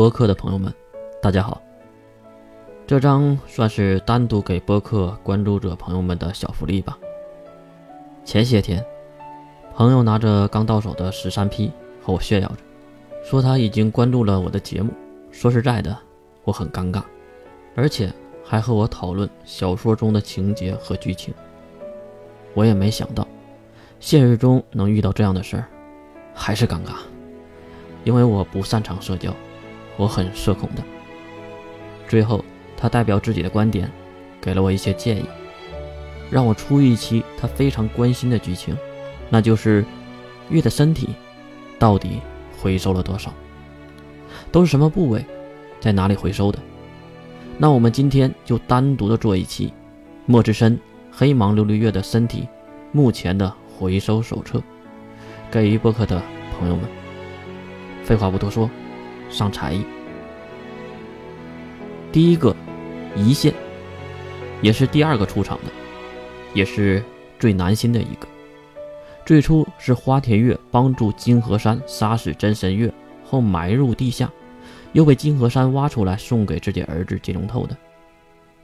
播客的朋友们，大家好。这张算是单独给播客关注者朋友们的小福利吧。前些天，朋友拿着刚到手的十三 P 和我炫耀着，说他已经关注了我的节目。说实在的，我很尴尬，而且还和我讨论小说中的情节和剧情。我也没想到，现实中能遇到这样的事儿，还是尴尬，因为我不擅长社交。我很社恐的。最后，他代表自己的观点，给了我一些建议，让我出一期他非常关心的剧情，那就是月的身体到底回收了多少，都是什么部位，在哪里回收的？那我们今天就单独的做一期莫之深黑芒琉璃月的身体目前的回收手册，给于播客的朋友们。废话不多说。上才艺，第一个一线，也是第二个出场的，也是最难心的一个。最初是花田月帮助金河山杀死真神月后埋入地下，又被金河山挖出来送给自己儿子金龙透的。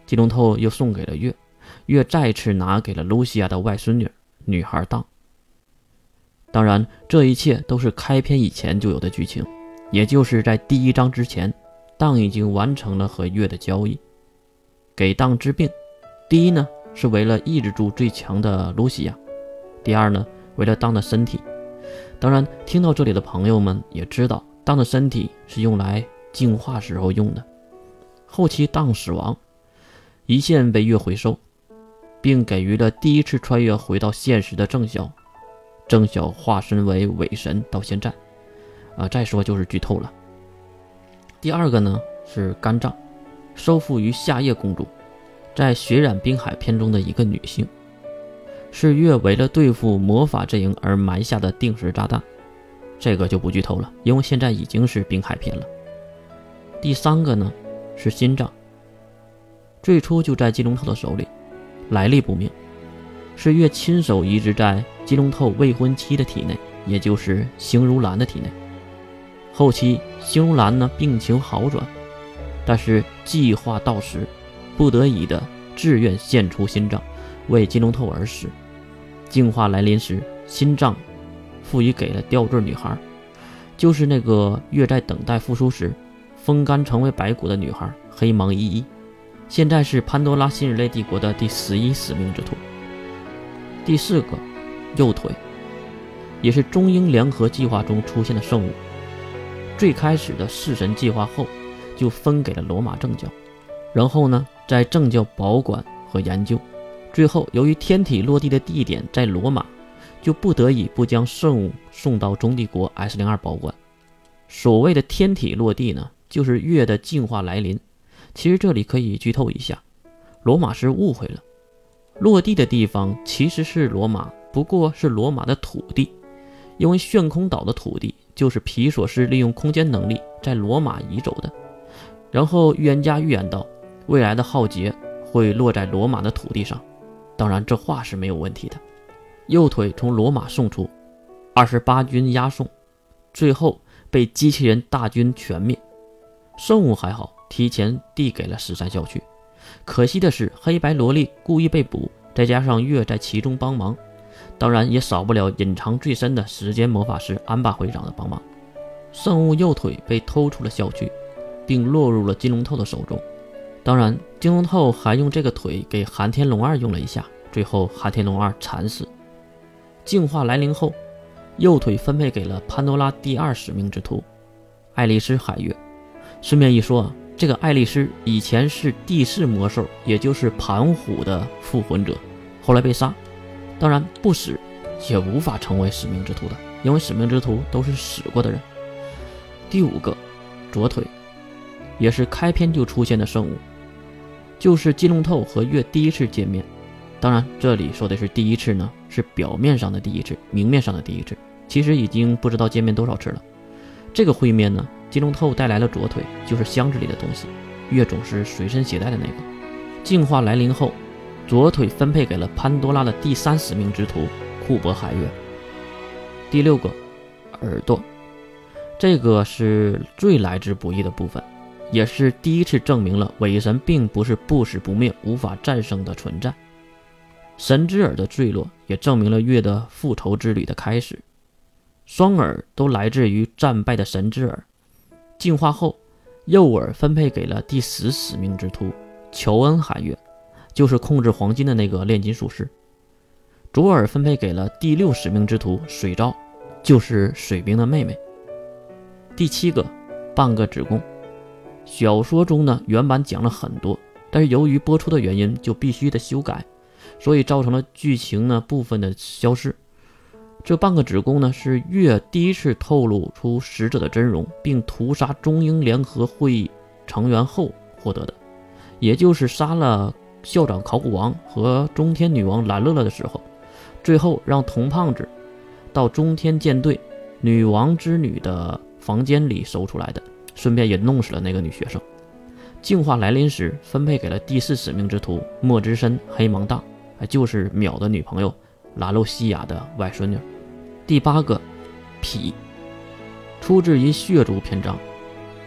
金龙透又送给了月，月再次拿给了露西亚的外孙女女孩当。当然，这一切都是开篇以前就有的剧情。也就是在第一章之前，当已经完成了和月的交易，给当治病。第一呢，是为了抑制住最强的露西亚；第二呢，为了当的身体。当然，听到这里的朋友们也知道，当的身体是用来净化时候用的。后期当死亡，一线被月回收，并给予了第一次穿越回到现实的郑晓。郑晓化身为伪神，到现在。啊，再说就是剧透了。第二个呢是肝脏，收复于夏夜公主，在血染冰海篇中的一个女性，是月为了对付魔法阵营而埋下的定时炸弹。这个就不剧透了，因为现在已经是冰海篇了。第三个呢是心脏，最初就在金龙透的手里，来历不明，是月亲手移植在金龙透未婚妻的体内，也就是星如兰的体内。后期，星如兰呢病情好转，但是计划到时，不得已的自愿献出心脏，为金龙透而死。净化来临时，心脏赋予给了吊坠女孩，就是那个月在等待复苏时风干成为白骨的女孩黑芒依依。现在是潘多拉新人类帝国的第十一使命之徒。第四个，右腿，也是中英联合计划中出现的圣物。最开始的弑神计划后，就分给了罗马正教，然后呢，在正教保管和研究，最后由于天体落地的地点在罗马，就不得已不将圣物送到中帝国 S 零二保管。所谓的天体落地呢，就是月的进化来临。其实这里可以剧透一下，罗马是误会了，落地的地方其实是罗马，不过是罗马的土地，因为炫空岛的土地。就是皮索斯利用空间能力在罗马移走的，然后预言家预言到未来的浩劫会落在罗马的土地上，当然这话是没有问题的。右腿从罗马送出，二十八军押送，最后被机器人大军全灭。圣物还好，提前递给了十三校区。可惜的是，黑白萝莉故意被捕，再加上月在其中帮忙。当然也少不了隐藏最深的时间魔法师安巴会长的帮忙。圣物右腿被偷出了校区，并落入了金龙透的手中。当然，金龙透还用这个腿给寒天龙二用了一下，最后寒天龙二惨死。净化来临后，右腿分配给了潘多拉第二使命之徒爱丽丝海月。顺便一说啊，这个爱丽丝以前是地势魔兽，也就是盘虎的复魂者，后来被杀。当然不死，也无法成为使命之徒的，因为使命之徒都是死过的人。第五个，左腿，也是开篇就出现的圣物，就是金龙透和月第一次见面。当然，这里说的是第一次呢，是表面上的第一次，明面上的第一次，其实已经不知道见面多少次了。这个会面呢，金龙透带来了左腿，就是箱子里的东西，月总是随身携带的那个。进化来临后。左腿分配给了潘多拉的第三使命之徒库珀海月。第六个，耳朵，这个是最来之不易的部分，也是第一次证明了伪神并不是不死不灭、无法战胜的存在。神之耳的坠落，也证明了月的复仇之旅的开始。双耳都来自于战败的神之耳，进化后，右耳分配给了第十使命之徒乔恩海月，就是控制黄金的那个炼金术师。卓尔分配给了第六使命之徒水昭，就是水兵的妹妹。第七个，半个子宫。小说中呢，原版讲了很多，但是由于播出的原因，就必须得修改，所以造成了剧情呢部分的消失。这半个子宫呢，是月第一次透露出使者的真容，并屠杀中英联合会议成员后获得的，也就是杀了校长考古王和中天女王兰乐乐的时候，最后让童胖子到中天舰队女王之女的房间里搜出来的，顺便也弄死了那个女学生。净化来临时，分配给了第四使命之徒莫之深黑芒大，就是淼的女朋友拉露西亚的外孙女。第八个，痞，出自于血族篇章，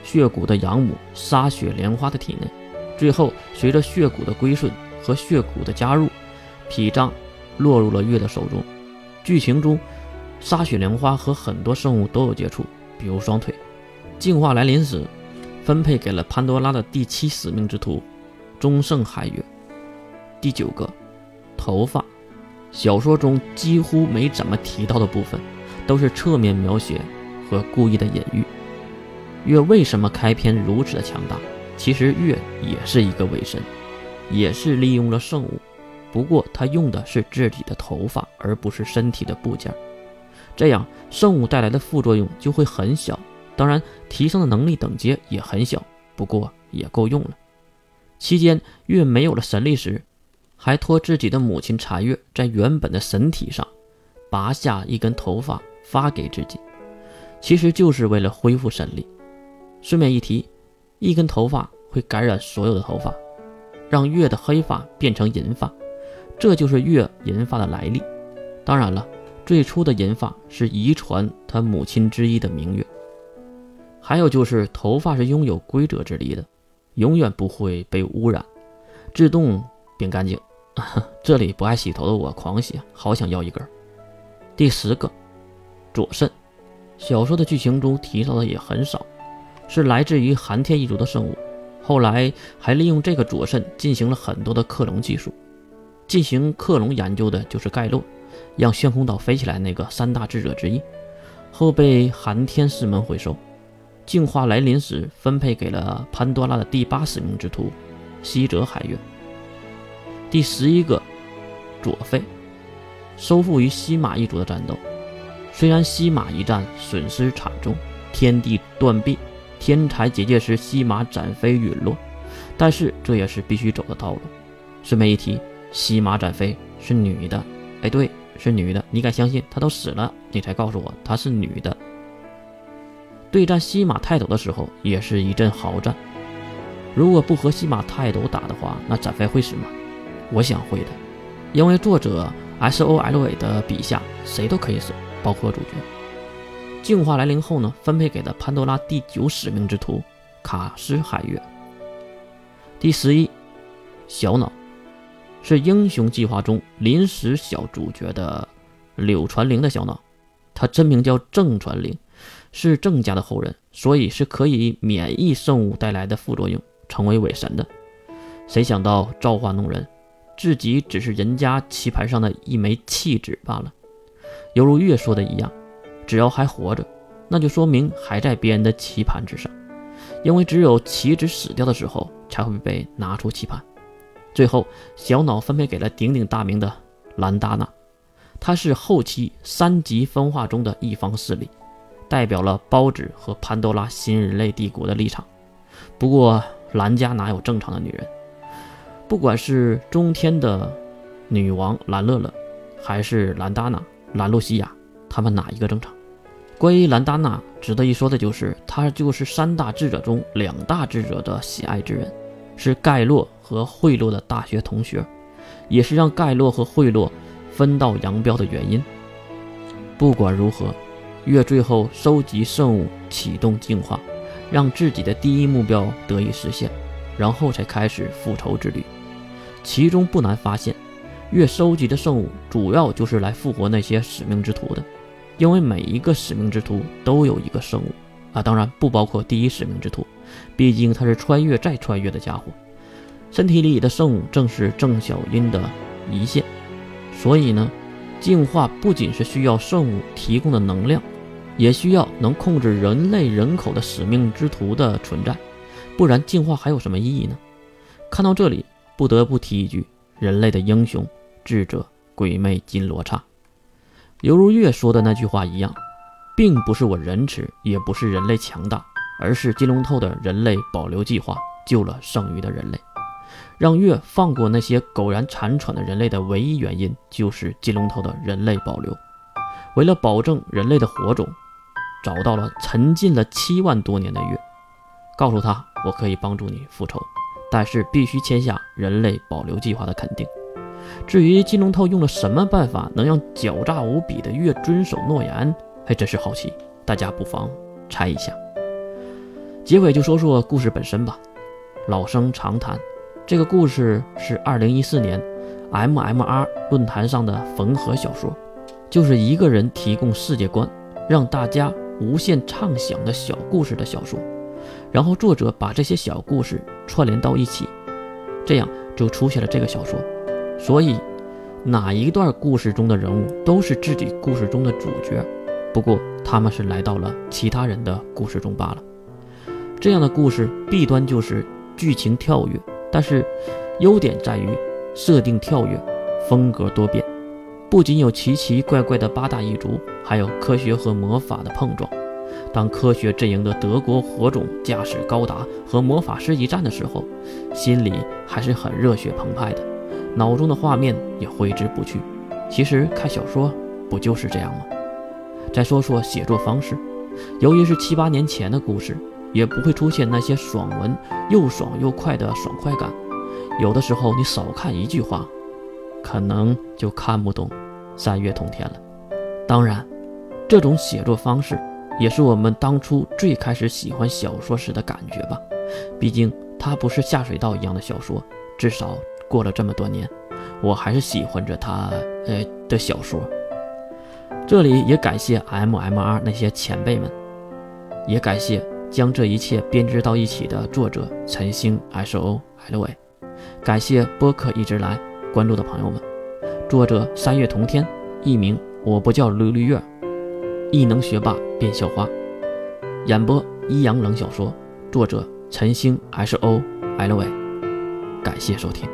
血骨的养母杀血莲花的体内，最后随着血骨的归顺和血骨的加入，脾脏落入了月的手中。剧情中，沙雪莲花和很多生物都有接触，比如双腿。进化来临时，分配给了潘多拉的第七使命之徒，中圣海月。第九个，头发。小说中几乎没怎么提到的部分，都是侧面描写和故意的隐喻。月为什么开篇如此的强大？其实月也是一个伪神，也是利用了圣物，不过他用的是自己的头发，而不是身体的部件。这样圣物带来的副作用就会很小，当然提升的能力等阶也很小，不过也够用了。期间月没有了神力时。还托自己的母亲查月，在原本的神体上拔下一根头发发给自己，其实就是为了恢复神力。顺便一提，一根头发会感染所有的头发，让月的黑发变成银发，这就是月银发的来历。当然了，最初的银发是遗传他母亲之一的明月。还有就是头发是拥有规则之力的，永远不会被污染，自动变干净。这里不爱洗头的我狂喜，好想要一根。第十个，左肾，小说的剧情中提到的也很少，是来自于寒天一族的生物。后来还利用这个左肾进行了很多的克隆技术。进行克隆研究的就是盖洛，让旋风岛飞起来那个三大智者之一，后被寒天师门回收。进化来临时，分配给了潘多拉的第八使命之徒西泽海月。第十一个，佐费，收复于西马一族的战斗。虽然西马一战损失惨重，天地断臂，天才结界师西马展飞陨落，但是这也是必须走的道路。顺便一提，西马展飞是女的，哎，对，是女的。你敢相信她都死了，你才告诉我她是女的。对战西马泰斗的时候，也是一阵好战。如果不和西马泰斗打的话，那展飞会死吗？我想会的，因为作者 S O L A 的笔下谁都可以死，包括主角。净化来临后呢，分配给了潘多拉第九使命之徒卡斯海月。第十一，小脑，是英雄计划中临时小主角的柳传灵的小脑，他真名叫郑传灵，是郑家的后人，所以是可以免疫圣物带来的副作用，成为伪神的。谁想到造化弄人？自己只是人家棋盘上的一枚弃子罢了，犹如月说的一样，只要还活着，那就说明还在别人的棋盘之上，因为只有棋子死掉的时候才会被拿出棋盘。最后，小脑分配给了鼎鼎大名的兰达娜，她是后期三级分化中的一方势力，代表了包子和潘多拉新人类帝国的立场。不过，兰家哪有正常的女人？不管是中天的女王兰乐乐，还是兰达娜、兰露西亚，他们哪一个正常？关于兰达娜，值得一说的就是，她就是三大智者中两大智者的喜爱之人，是盖洛和惠洛的大学同学，也是让盖洛和惠洛分道扬镳的原因。不管如何，月最后收集圣物，启动进化，让自己的第一目标得以实现，然后才开始复仇之旅。其中不难发现，月收集的圣物主要就是来复活那些使命之徒的，因为每一个使命之徒都有一个圣物啊，当然不包括第一使命之徒，毕竟他是穿越再穿越的家伙，身体里的圣物正是郑小音的一线，所以呢，进化不仅是需要圣物提供的能量。也需要能控制人类人口的使命之徒的存在，不然进化还有什么意义呢？看到这里，不得不提一句：人类的英雄，智者鬼魅金罗刹。犹如月说的那句话一样，并不是我仁慈，也不是人类强大，而是金龙头的人类保留计划救了剩余的人类。让月放过那些苟然残喘的人类的唯一原因，就是金龙头的人类保留。为了保证人类的火种。找到了沉浸了七万多年的月，告诉他我可以帮助你复仇，但是必须签下人类保留计划的肯定。至于金龙套用了什么办法能让狡诈无比的月遵守诺言，还真是好奇，大家不妨猜一下。结尾就说说故事本身吧。老生常谈，这个故事是二零一四年 MMR 论坛上的缝合小说，就是一个人提供世界观，让大家。无限畅想的小故事的小说，然后作者把这些小故事串联到一起，这样就出现了这个小说。所以，哪一段故事中的人物都是自己故事中的主角，不过他们是来到了其他人的故事中罢了。这样的故事弊端就是剧情跳跃，但是优点在于设定跳跃，风格多变。不仅有奇奇怪怪的八大异族，还有科学和魔法的碰撞。当科学阵营的德国火种驾驶高达和魔法师一战的时候，心里还是很热血澎湃的，脑中的画面也挥之不去。其实看小说不就是这样吗？再说说写作方式，由于是七八年前的故事，也不会出现那些爽文又爽又快的爽快感。有的时候你少看一句话。可能就看不懂三月同天了。当然，这种写作方式也是我们当初最开始喜欢小说时的感觉吧。毕竟它不是下水道一样的小说，至少过了这么多年，我还是喜欢着他呃的小说。这里也感谢 MMR 那些前辈们，也感谢将这一切编织到一起的作者陈星 S O L A，感谢播客一直来。关注的朋友们，作者三月同天，艺名我不叫绿绿月，异能学霸变校花，演播一阳冷小说，作者陈星 S O L A，感谢收听。